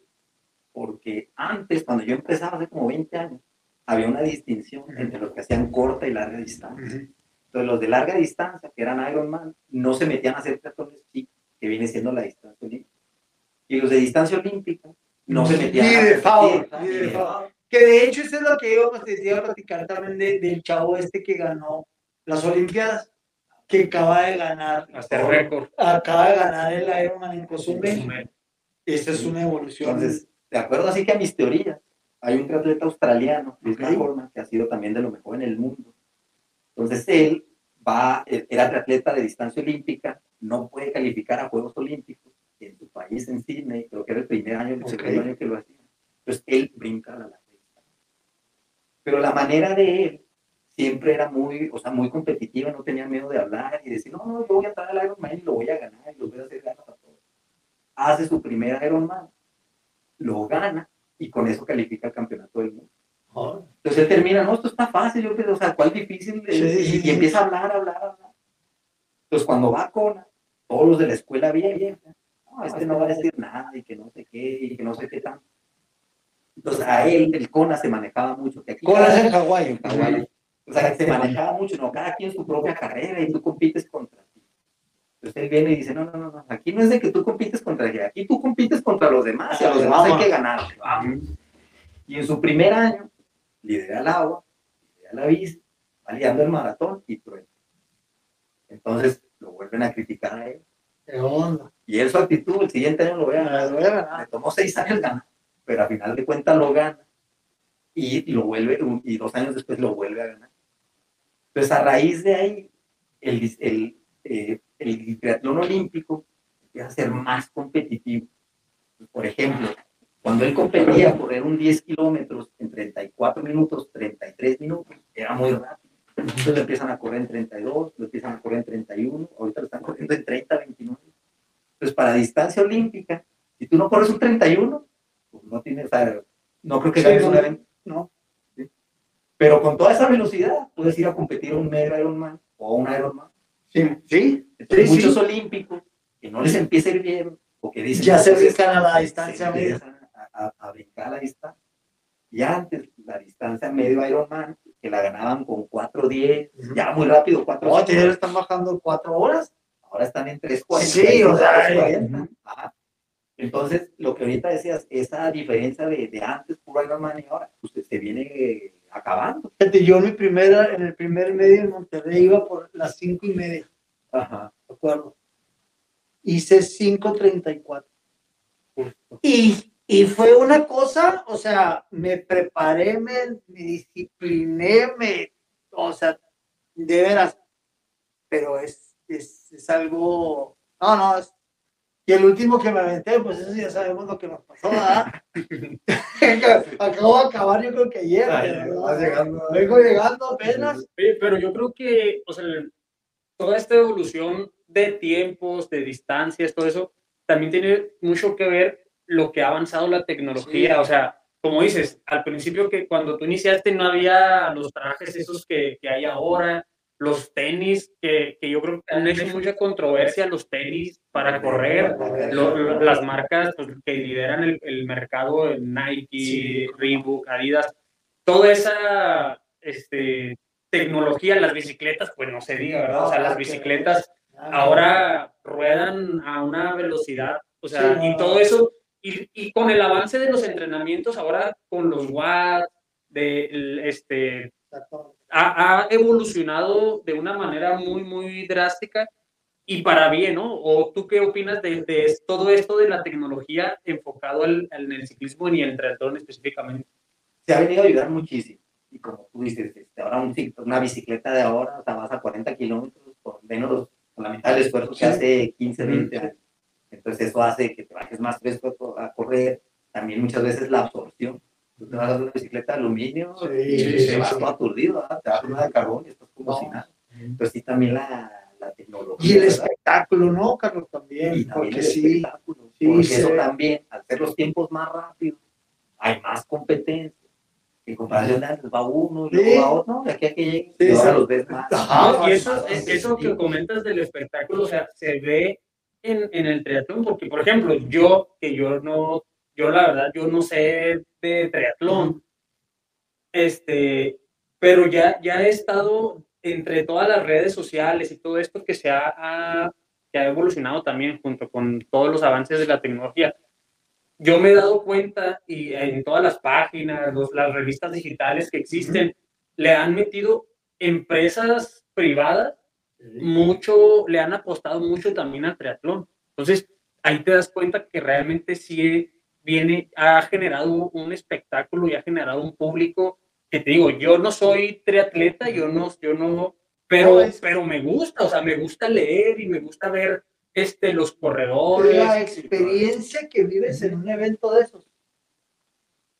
porque antes, cuando yo empezaba hace como 20 años, había una distinción entre los que hacían corta y larga distancia. Entonces, los de larga distancia, que eran Ironman, no se metían a hacer triatlones chicos, que viene siendo la distancia olímpica. Y los de distancia olímpica no se metían ni de favor, ni de favor. Que de hecho eso es lo que íbamos a decir a platicar también de, del chavo este que ganó las Olimpiadas, que acaba de ganar. Hasta récord. Acaba de ganar el Ironman en Cozumel. Esta es una evolución. Entonces, de acuerdo así que a mis teorías, hay un atleta australiano, de esta forma, que ha sido también de lo mejor en el mundo. Entonces él va, era atleta de distancia olímpica, no puede calificar a Juegos Olímpicos en su país, en Sydney, creo que era el primer año, el okay. segundo año que lo hacía. Entonces él brinca a la pero la manera de él siempre era muy, o sea, muy competitiva, no tenía miedo de hablar y decir, no, no, yo voy a entrar al Ironman y lo voy a ganar y lo voy a hacer ganas a todos. Hace su primer Ironman, lo gana y con eso califica el campeonato del mundo. Oh. Entonces él termina, no, esto está fácil, yo o sea, ¿cuál difícil? Sí, y, y, empieza a hablar, hablar, hablar. Entonces cuando va a Kona, todos los de la escuela bien, no, este no va a decir nada y que no sé qué, y que no sé qué tanto. Entonces a él, el CONA se manejaba mucho. CONA es en Hawái. En Hawái. O sea, se manejaba mucho, no, cada quien su propia carrera y tú compites contra ti. Entonces él viene y dice, no, no, no, no, aquí no es de que tú compites contra ella, aquí tú compites contra los demás y a los demás hay que ganar. Vamos. Y en su primer año, lidera el agua, lidera la bici, va liando el maratón y prueba. Entonces, lo vuelven a criticar a él. ¿Qué onda? Y él su actitud, el siguiente año lo voy a Ah, ganar. Le tomó seis años ganar, pero a final de cuentas lo gana. Y lo vuelve, y dos años después lo vuelve a ganar. Entonces, a raíz de ahí, el, el, eh, el triatlón olímpico empieza a ser más competitivo. Por ejemplo, cuando él competía correr un 10 kilómetros en 34 minutos, 33 minutos, era muy rápido. Entonces lo empiezan a correr en 32, lo empiezan a correr en 31, ahorita lo están corriendo en 30, 29. Entonces, para distancia olímpica, si tú no corres un 31, pues no tienes, o sea, no creo que Sí, ganes no. un evento. No. ¿sí? Pero con toda esa velocidad, puedes ir a competir a un medio Ironman o a un Ironman. Sí, sí. Entonces, Sí, muchos sí. olímpicos que no les empieza a ir bien, o que dicen Ya se "No, pues, brincan a la distancia media". A, a- brincar la distancia. Y antes, la distancia medio Ironman, que la ganaban con 4.10, Ujú. ya muy rápido, 4 No, ya están bajando cuatro horas. ahora están en 3.40. Sí, o sea, 3.40. Ajá. Entonces, lo que ahorita decías, esa diferencia de, de antes, puro Ironman y ahora, pues se viene acabando. Fíjate, yo en mi primera, en el primer medio en Monterrey iba por las cinco y media, Ajá. ¿de acuerdo? Hice 5.34. Y, y fue una cosa, o sea, me preparé, me, me discipliné, me, o sea, de veras, pero es, es, es algo, no, no, es, y el último que me aventé, pues eso ya sabemos lo que nos pasó, ¿verdad? Acabo de acabar, yo creo que ayer. Ay, ¿verdad? vas llegando. Vengo llegando apenas. Pero yo creo que, o sea, toda esta evolución de tiempos, de distancias, todo eso, también tiene mucho que ver lo que ha avanzado la tecnología. Sí. O sea, como dices, al principio que cuando tú iniciaste no había los trajes esos que, que hay ahora, los tenis, que, que yo creo que han hecho mucha controversia los tenis para correr, lo- lo- las marcas pues, que lideran el, el mercado, el Nike, Sí. Reebok, Adidas, toda esa este, tecnología, las bicicletas, pues no se diga, ¿verdad? O sea, las bicicletas ahora ruedan a una velocidad, o sea, y todo eso, y, y con el avance de los entrenamientos, ahora con los watts, de este, ha, ha evolucionado de una manera muy, muy drástica y para bien, ¿no? ¿O tú qué opinas de, de todo esto de la tecnología enfocado al, al- en el ciclismo y en el triatlón específicamente? se ha venido a ayudar muchísimo. Y como tú dices, este, ahora un una bicicleta de ahora, o sea, vas a 40 kilómetros por menos por la mitad del esfuerzo que hace 15, 20 Ujú. años. Entonces eso hace que te bajes más fresco a correr. También muchas veces la absorción. Tú te vas a una bicicleta de aluminio Sí, y sí, te vas sí. todo aturdido, ¿verdad? te das una de carbón y estás como No. si nada. Entonces sí, también la, la tecnología. Y el ¿verdad? espectáculo, ¿no, Carlos? También. y también porque el sí. espectáculo. sí, porque eso también, al hacer los tiempos más rápidos, hay más competencia. En comparación de antes, va uno y Sí. luego va otro, de aquí a que llegue, Sí, y ahora sí. los ves más. Ajá, No, y eso, eso que comentas del espectáculo, o sea, se ve en, en el triatlón, porque, por ejemplo, yo, que yo no, yo la verdad, yo no sé de triatlón, este, pero ya, ya he estado entre todas las redes sociales y todo esto que se ha, ha- que ha evolucionado también junto con todos los avances de la tecnología. Yo me he dado cuenta y en todas las páginas, los- las revistas digitales que existen, le han metido empresas privadas mucho, le han apostado mucho también al triatlón. Entonces, ahí te das cuenta que realmente sí viene, ha generado un espectáculo y ha generado un público que te digo, yo no soy triatleta, yo no, yo no, pero, No, pero me gusta, o sea, me gusta leer y me gusta ver este, los corredores. la experiencia que vives en un evento de esos,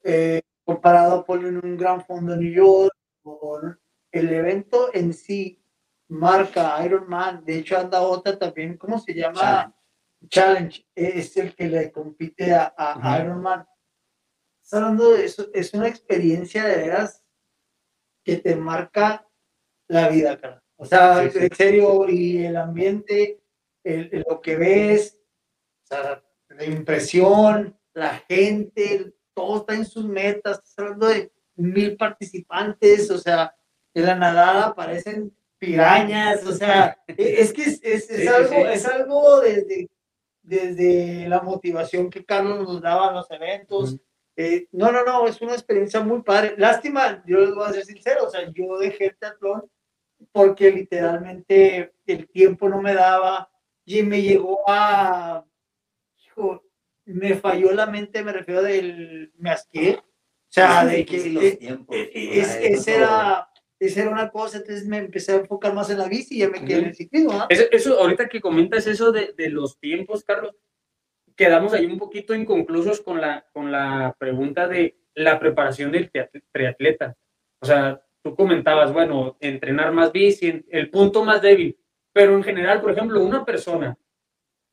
eh, comparado por en un gran fondo de New York, o el evento en sí marca Ironman, de hecho anda otra también, ¿cómo se llama? Challenge. Challenge, es el que le compite a, a Ujú. Ironman. Estás hablando de eso, es una experiencia de veras que te marca la vida, cara. O sea, Sí, sí. en serio, y el ambiente, el- el- lo que ves, o sea, la impresión, la gente, todo está en sus metas, estás hablando de mil participantes, o sea, en la nadada aparecen pirañas, o sea, e- es que es, es- es Sí, algo, sí. es algo desde, desde la motivación que Carlos nos daba en los eventos. Eh, no, no, no, es una experiencia muy padre. Lástima, yo les voy a ser sincero, o sea, yo dejé el triatlón porque literalmente el tiempo no me daba y me llegó a, hijo, me falló la mente, me refiero del, me asqué, o sea, de que los tiempos, eh, eh, es, esa era, era una cosa, entonces me empecé a enfocar más en la bici y ya me quedé en el ciclismo. ¿no? Eso, eso, ahorita que comentas eso de, de los tiempos, Carlos, quedamos ahí un poquito inconclusos con la, con la pregunta de la preparación del triatleta. O sea, tú comentabas, bueno, entrenar más bici, el punto más débil, pero en general, por ejemplo, una persona,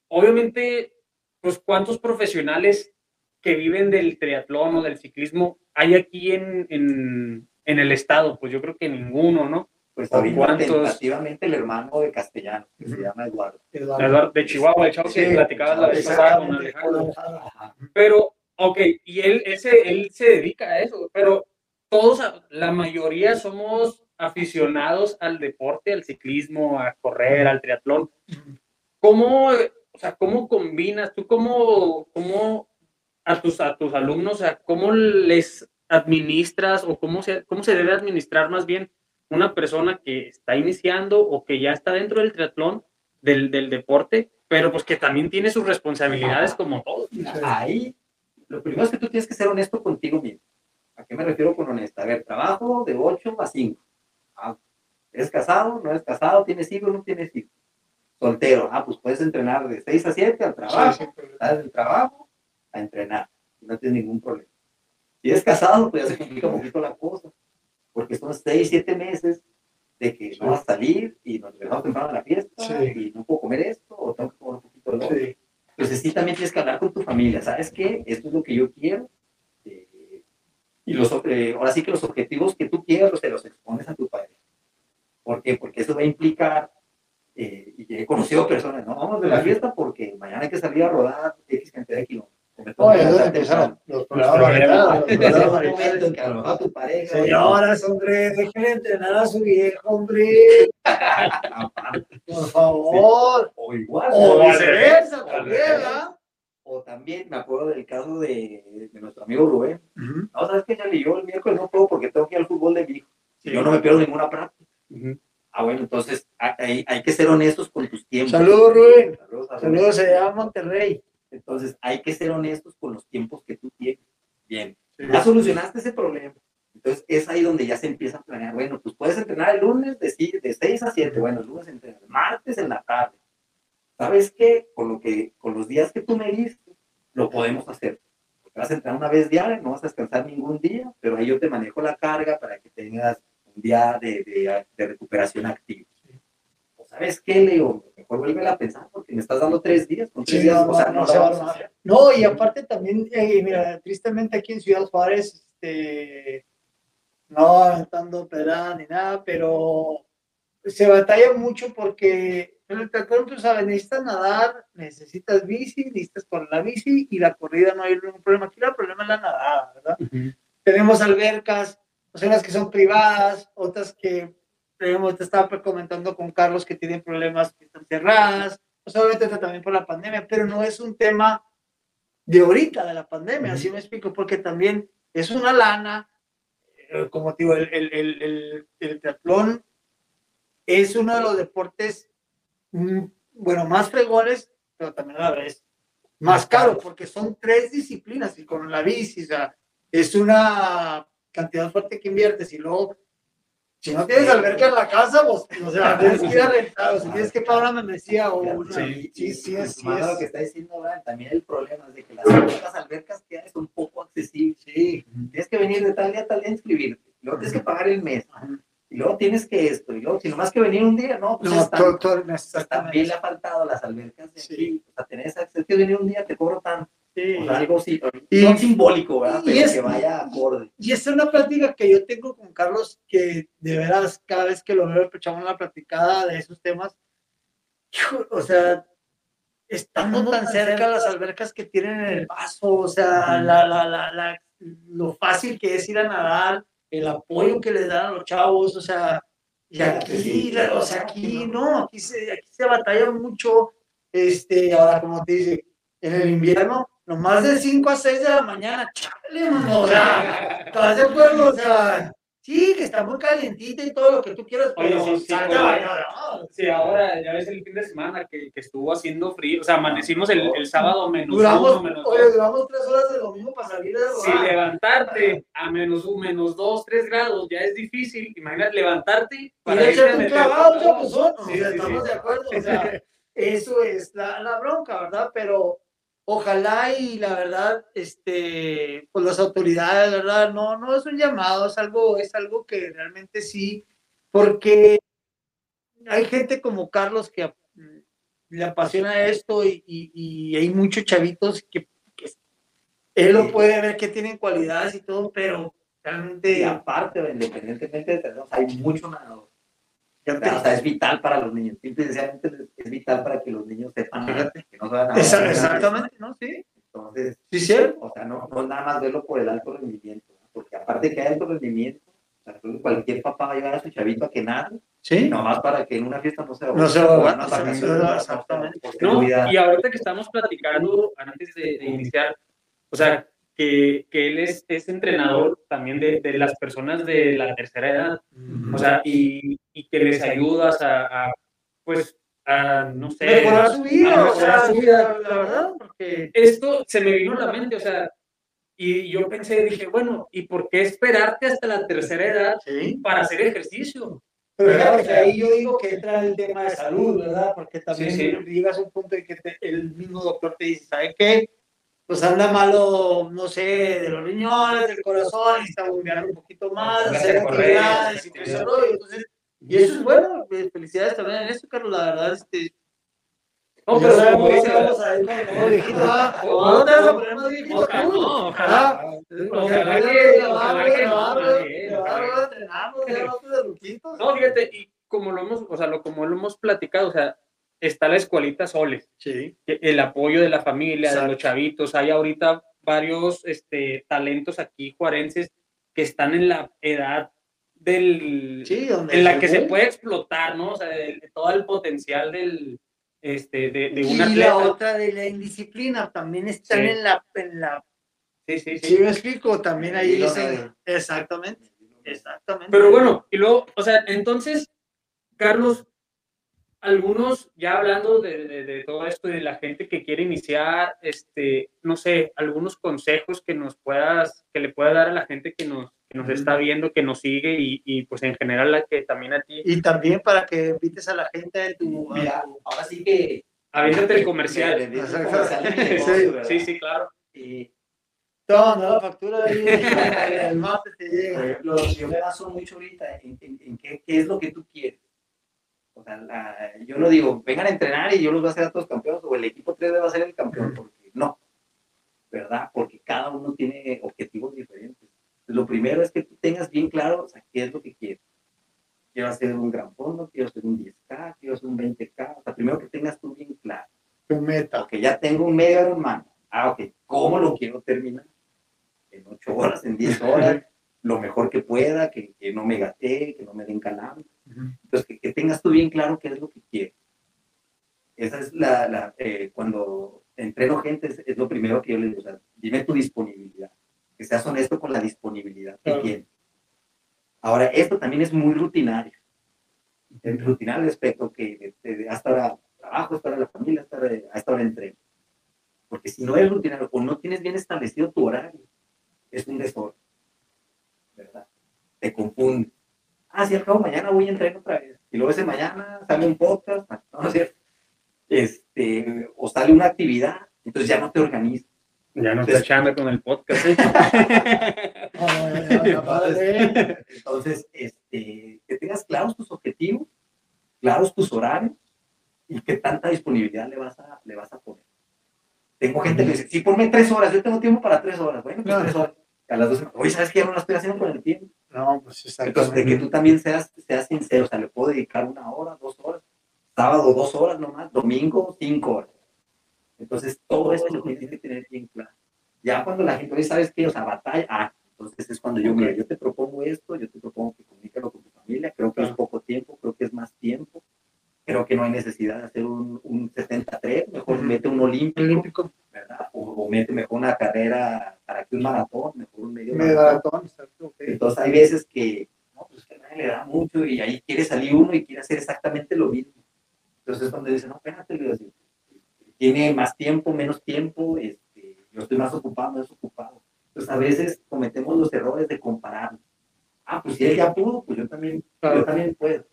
obviamente, pues cuántos profesionales que viven del triatlón o del ciclismo hay aquí en, en, en el estado, pues yo creo que ninguno, ¿no? Pues tentativamente el hermano de Castellano, que se llama Eduardo. Eduardo. de Chihuahua, el chavo que platicaba la vez pasada con Alejandro. Pero, ok, y él, ese, él se dedica a eso, pero todos, la mayoría somos aficionados al deporte, al ciclismo, a correr, al triatlón. ¿Cómo, o sea, cómo combinas, tú cómo, cómo a tus, a tus alumnos, o sea, cómo les administras o cómo se, cómo se debe administrar más bien una persona que está iniciando o que ya está dentro del triatlón, del, del deporte, pero pues que también tiene sus responsabilidades como todos. Ahí, lo primero es que tú tienes que ser honesto contigo mismo. ¿A qué me refiero con honesta? A ver, trabajo de 8 a 5. Ah, ¿Es casado? ¿No es casado? ¿Tienes hijos? ¿No tienes hijos? Soltero. Ah, pues puedes entrenar de 6 a 7 al trabajo. Del trabajo a entrenar. No tienes ningún problema. Si es casado, pues ya se complica un poquito la cosa. Porque son 6, 7 meses de que no vas a salir y nos dejamos temprano a la fiesta y no puedo comer esto o tengo que comer un poquito de lo Entonces sí también tienes que hablar con tu familia. ¿Sabes qué? Esto es lo que yo quiero y los, eh, ahora sí que los objetivos que tú quieras los, te los expones a tu padre. ¿Por qué? Porque eso va a implicar, eh, y he conocido personas, no vamos de la fiesta porque mañana hay que salir a rodar X cantidad de kilómetros. No, ya empezaron los problemas. a tu pareja. Señoras, hombre, dejen entrenar a su viejo, hombre. Por favor. O igual. O viceversa, también. O también me acuerdo del caso de, de nuestro amigo Rubén. No, sabes que ya le yo el miércoles no puedo porque tengo que ir al fútbol de mi hijo. Yo no me pierdo ninguna práctica. Ah, bueno, entonces hay, hay, que ser honestos con tus tiempos. Saludos, Rubén. Saludos, Saludos se llama Monterrey. Entonces hay que ser honestos con los tiempos que tú tienes. Bien. Ya solucionaste ese problema. Entonces es ahí donde ya se empieza a planear. Bueno, pues puedes entrenar el lunes de, de 6 a 7. Bueno, el lunes entrenas. Martes en la tarde ¿sabes qué? Con, lo que, con los días que tú me diste, lo podemos hacer. Porque vas a entrar una vez diaria, no vas a descansar ningún día, pero ahí yo te manejo la carga para que tengas un día de, de, de recuperación activa. ¿Sabes qué, Leo? Mejor vuelve a pensar porque me estás dando tres días. Con tres días no, o sea, no, no, no, y aparte también, eh, mira, tristemente aquí en Ciudad Juárez, este, no aventando pedada ni nada, pero se batalla mucho porque en el triatlón, tú sabes, necesitas nadar, necesitas bici, necesitas con la bici y la corrida no hay ningún problema. Aquí el problema es la nadada, ¿verdad? Tenemos albercas, o sea, las que son privadas, otras que tenemos, te estaba comentando con Carlos que tienen problemas que están cerradas, pues obviamente también por la pandemia, pero no es un tema de ahorita, de la pandemia, así me explico, porque también es una lana, eh, como digo, el, el, el, el triatlón es uno de los deportes Mm, bueno, más fregones, pero también a la vez más caro, porque son tres disciplinas y con la bici, o sea, es una cantidad fuerte que inviertes y luego, si no tienes alberca en la casa, vos, o sea, tienes que ir a rentar, o sea, tienes que pagar una membresía o una, sí, sí, sí, es, sí es. lo que está diciendo Brian, también el problema es de que las, albercas que hay son poco accesibles, sí, tienes que venir de tal día a tal día a inscribirte, luego tienes que pagar el mes, y luego tienes que esto, y luego, si nomás que venir un día, no, pues no, todo, todo, pues también le ha faltado las albercas de sí. aquí, o sea, tenés acceso que venir un día, te cobro tanto. Sí. O sea, algo así, y, no simbólico, ¿verdad? Pero es, que vaya acorde. Y esta es una plática que yo tengo con Carlos, que de veras, cada vez que lo veo, echamos una platicada de esos temas, o sea, estando tan cerca las albercas que tienen en el paso, o sea, la, la, la, la, lo fácil que es ir a nadar, el apoyo que le dan a los chavos, o sea, y aquí, o sea, aquí no, aquí se, aquí se batalla mucho, este, ahora como te dice, en el invierno, nomás de 5 a 6 de la mañana, chale, mano, o sea, ¿estás de acuerdo? O sea, Sí, que está muy calientita y todo lo que tú quieras, Oye, pero sí, sí, salte pero- a bañar, ¿no? Sí, ahora ya ves el fin de semana que, que estuvo haciendo frío, o sea, amanecimos el, el sábado menos Duramos, uno, menos oye, duramos tres horas de lo mismo para salir de Si levantarte a menos un, menos dos, tres grados ya es difícil, imagínate levantarte Y para le irte a meter- clavado, un chapuzón, o Sí, sea, sí, estamos sí. de acuerdo, o sea, eso es la, la bronca, ¿verdad? Pero ojalá y la verdad, este, pues las autoridades, ¿verdad? No, no es un llamado, es algo, es algo que realmente sí, porque hay gente como Carlos que le apasiona esto y, y- y hay muchos chavitos que, que él lo puede ver que tienen cualidades y todo, pero realmente Y aparte, independientemente de tenerlos, hay mucho nadador. O sea, es vital para los niños. Simple y sencillamente es vital para que los niños sepan que no se van a exactamente, ¿no? Sí. Entonces, Sí, cierto. o sea, no, nada más verlo por el alto rendimiento, ¿no? porque aparte que hay alto rendimiento, cualquier papá va a llevar a su chavito a que nade, Sí. nomás para que en una fiesta no se No se ahogue, no no se- exactamente. No, y ahorita que estamos platicando, antes de, de iniciar, o sea, que, que él es, es entrenador también de, de las personas de la tercera edad, o sea, y, y que les ayudas a, a, pues, a, no sé, mejorar su vida, o sea, su vida. la verdad, porque Esto se me vino a la mente, o sea, y yo pensé, dije, bueno, ¿y por qué esperarte hasta la tercera edad sí. para hacer ejercicio? Pero fíjate que ahí yo digo que entra el tema de salud, ¿verdad? Porque también Sí, sí. llegas a un punto en que te- el mismo doctor te dice, ¿sabe qué? Pues anda malo, no sé, de los riñones, del corazón, está bombeando un poquito más, Hacer actividades y todo ese rollo. Entonces, y eso es bueno, pues, felicidades también en eso, Carlos, la verdad, este, No, pero como dice, vamos a ir cuando estemos viejitos, ¿verdad? ¿Cuándo te vas a poner más viejito Ojalá, tú? no, ojalá. Ah, Ojalá que- ojalá que no, no ruquitos. No, fíjate, y como lo hemos, o sea, lo, como lo hemos platicado, o sea, está la escuelita Soles, Sí. que el apoyo de la familia, de los chavitos, hay ahorita varios este, talentos aquí juarenses que están en la edad del, Sí, donde en la que se puede explotar, ¿no? O sea, de- de todo el potencial del, este, de, de un y la otra de la indisciplina también están Sí. en la, en la Sí, sí, sí. sí me explico también ahí dicen- exactamente exactamente Pero bueno, y luego, o sea, entonces, Carlos, algunos, ya hablando de, de- de todo esto y de la gente que quiere iniciar, este, no sé, algunos consejos que nos puedas, que le pueda dar a la gente que nos, que nos está viendo, que nos sigue y, y, pues en general a que también a ti. y también para que invites a la gente de tu Mira, ahora sí que... Aviéntate el comercial. De Sí, sí, sí, claro. Y, Toma, no, la factura ahí el martes te llega ejemplo, yo me baso mucho ahorita en, en- en qué, qué es lo que tú quieres. O sea, la- yo no digo, vengan a entrenar y yo los voy a hacer a todos campeones, o el equipo 3 va a ser el campeón, porque no, ¿verdad? Porque cada uno tiene objetivos diferentes. Lo primero es que tú tengas bien claro o sea, qué es lo que quieres. Quiero hacer un gran fondo, quiero hacer un 10K, quiero hacer un 20K. O sea, primero que tengas tú bien claro. tu meta Ok, ya tengo un medio Ironman. Ah, ok, ¿cómo lo quiero terminar? En 8 horas, en 10 horas, lo mejor que pueda, que, que no me gatee, que no me den calambre. Entonces, que, que tengas tú bien claro qué es lo que quieres. Esa es la, la eh, cuando entreno gente, es, es lo primero que yo les digo, o sea, dime tu disponibilidad, que seas honesto con la disponibilidad que Claro. tienes. Ahora, esto también es muy rutinario. El rutinario respecto que de- hasta ahora trabajo, hasta ahora la familia, hasta ahora, hasta ahora entreno. Porque si no eres rutinario o no tienes bien establecido tu horario, es un desorden. ¿Verdad? Te confunde. Ah, sí, al cabo mañana voy a entrenar otra vez. Y luego ese mañana sale un podcast, no, es cierto. Este, o sale una actividad, entonces ya no te organizas. Ya no está está echando con el podcast. No, no, no, no, padre. Entonces, este, que tengas claros tus objetivos, claros tus horarios y qué tanta disponibilidad le vas a, le vas a poner. Tengo gente que dice, sí, ponme tres horas, yo tengo tiempo para tres horas. Bueno, pues tres horas. A las dos, oye, ¿sabes qué? Ya no lo estoy haciendo con el tiempo. no pues Entonces, de que tú también seas, seas sincero, o sea, le puedo dedicar una hora, dos horas, sábado dos horas nomás, domingo cinco horas. Entonces, todo esto lo tienes que tener bien claro. Ya cuando la gente, oye, ¿sabes qué? O sea, batalla, ah, entonces es cuando yo, mira, yo te propongo esto, yo te propongo que comunícalo con tu familia, creo que es poco tiempo, creo que es más tiempo, creo que no hay necesidad de hacer un, un 73, mejor mete un olímpico, ¿verdad? O, o mete mejor una carrera para que un maratón, medio maratón. exacto. Entonces hay veces que, le da mucho y ahí quiere salir uno y quiere hacer exactamente lo mismo. Entonces cuando dice, no, espérate, le digo, tiene más tiempo, menos tiempo, este, yo estoy más ocupado, menos ocupado. Entonces a veces cometemos los errores de comparar. Ah, pues si él ya pudo, pues yo también, yo también puedo.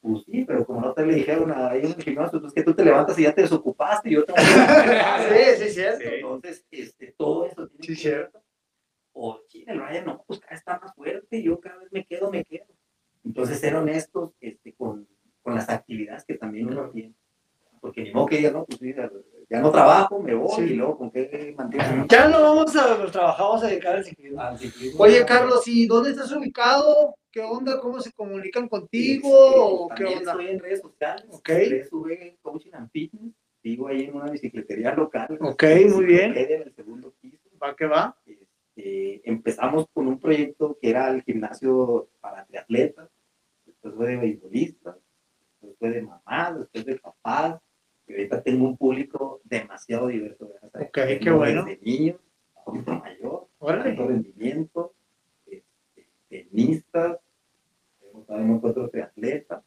Pues sí, pero como no te le dijeron ahí en el gimnasio, pues que tú te levantas y ya te desocupaste y yo también. sí, sí, cierto. Entonces, este, todo eso tiene Sí, que cierto. Sí, el Ryan no, pues cada vez está más fuerte, yo cada vez me quedo, me quedo. Entonces, ser honestos este, con, con las actividades que también uno tiene. Porque ni modo que diga, no, pues sí, ya no trabajo, me voy Sí. y luego con qué mantengo. Ya no vamos a trabajamos a dedicar al ciclismo. al ciclismo. Oye, Carlos, ¿y dónde estás ubicado? ¿Qué onda? ¿Cómo se comunican contigo? Este, ¿O qué también onda? estoy en redes sociales. Ok. En sube Coaching and Fitness. Sigo ahí en una bicicletería local. Ok, muy bien. En el segundo piso. ¿Va que va? Este, empezamos con un proyecto que era el gimnasio para triatletas, después fue de beisbolistas, después fue de mamás, después de papás, y ahorita tengo un público demasiado diverso. ¿verdad? Ok, qué Tengo bueno. Desde niños, adulto mayor, alto rendimiento, este, tenistas, tengo también otro triatleta,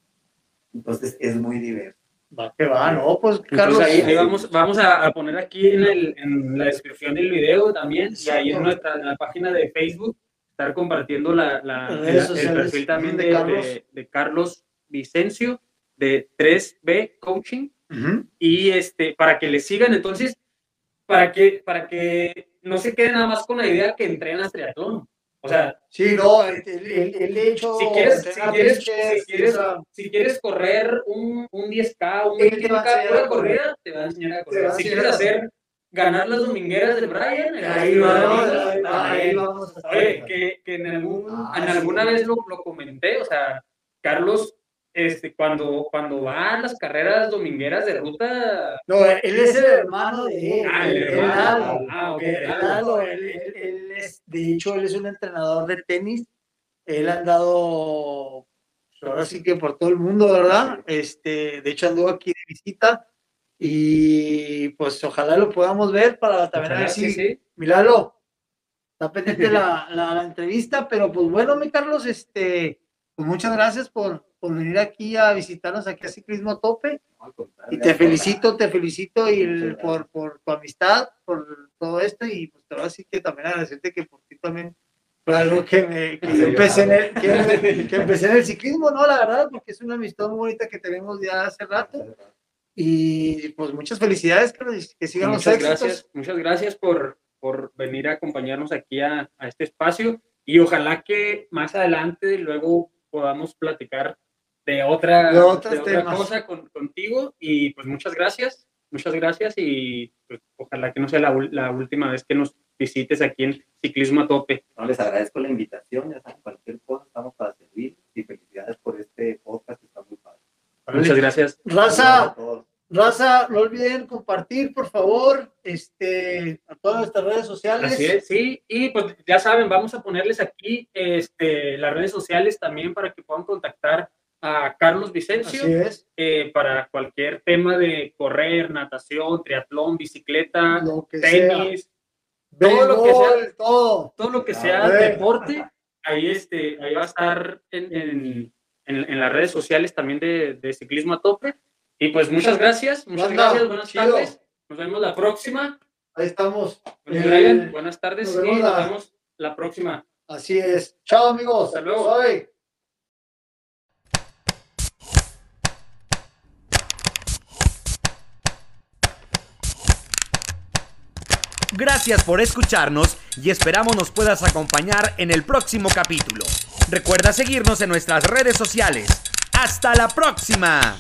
entonces es muy diverso. Va que va, ¿no? Pues, Entonces Carlos. ahí, ahí vamos, vamos a, a poner aquí en, el, en la descripción del video también y ahí en nuestra en la página de Facebook estar compartiendo la, el, perfil también de de, Carlos. de- de Carlos Vicencio de 3B Coaching y este para que le sigan entonces para que para que no se quede nada más con la idea que entrenas triatlón o sea Sí, no, el, el, hecho. si quieres, si quieres, bíceps, si quieres, esa- si quieres correr un, un 10K, un Él te va a 21K, enseñar pura a correr. corrida, te va a enseñar a correr. Si quieres hacer, ganar las domingueras del Brian, Ahí va, va, ahí va, ahí vamos a Oye, que, que en, algún, Ah, en sí. alguna vez lo, lo comenté, o sea, Carlos, este, cuando, cuando va a las carreras domingueras de ruta, No, él es el hermano de él. Ah, el hermano. Ah, ok, Él él- es- de hecho, él es un entrenador de tenis. Él ha andado, pues, ahora sí que por todo el mundo, ¿verdad? Este, de hecho, anduvo aquí de visita. Y pues ojalá lo podamos ver para también a ver sí, si. sí, Milalo, está pendiente la, la- la entrevista, pero pues bueno, mi Carlos, este, pues muchas gracias por, por venir aquí a visitarnos aquí a Ciclismo Tope. Y te felicito, te felicito y por, por tu amistad, por todo esto y pues te voy a decir que también agradecerte que por ti también fue algo que, me, que empecé en el, que, que empecé en el ciclismo, ¿no? La verdad, porque es una amistad muy bonita que tenemos ya hace rato y pues muchas felicidades, que sigan los muchas éxitos. gracias, muchas gracias por, por venir a acompañarnos aquí a, a este espacio y ojalá que más adelante luego podamos platicar de otra, De otros de otra temas. cosa con- contigo y pues muchas gracias, muchas gracias y pues, ojalá que no sea la, última vez que nos visites aquí en Ciclismo a Tope. No, les agradezco la invitación, ya saben, cualquier cosa estamos para servir y felicidades por este podcast que está muy padre. Muchas gracias. Raza. Raza, no olviden compartir, por favor, este, a todas nuestras redes sociales. Así es, sí, y pues ya saben, vamos a ponerles aquí este, las redes sociales también para que puedan contactar a Carlos Vicencio. Eh, para cualquier tema de correr, natación, triatlón, bicicleta, tenis, todo lo que sea. Todo. todo lo que sea deporte, ahí, este, ahí va a estar en, en- en- en las redes sociales también de, de Ciclismo a Tope. Y pues muchas gracias, muchas gracias, buenas chido. tardes. Nos vemos la próxima. Ahí estamos. Pues, Eh, Brian, buenas tardes nos y nos vemos la próxima. Así es. Chao, amigos. Hasta luego. Soy. Gracias por escucharnos y esperamos nos puedas acompañar en el próximo capítulo. Recuerda seguirnos en nuestras redes sociales. ¡Hasta la próxima!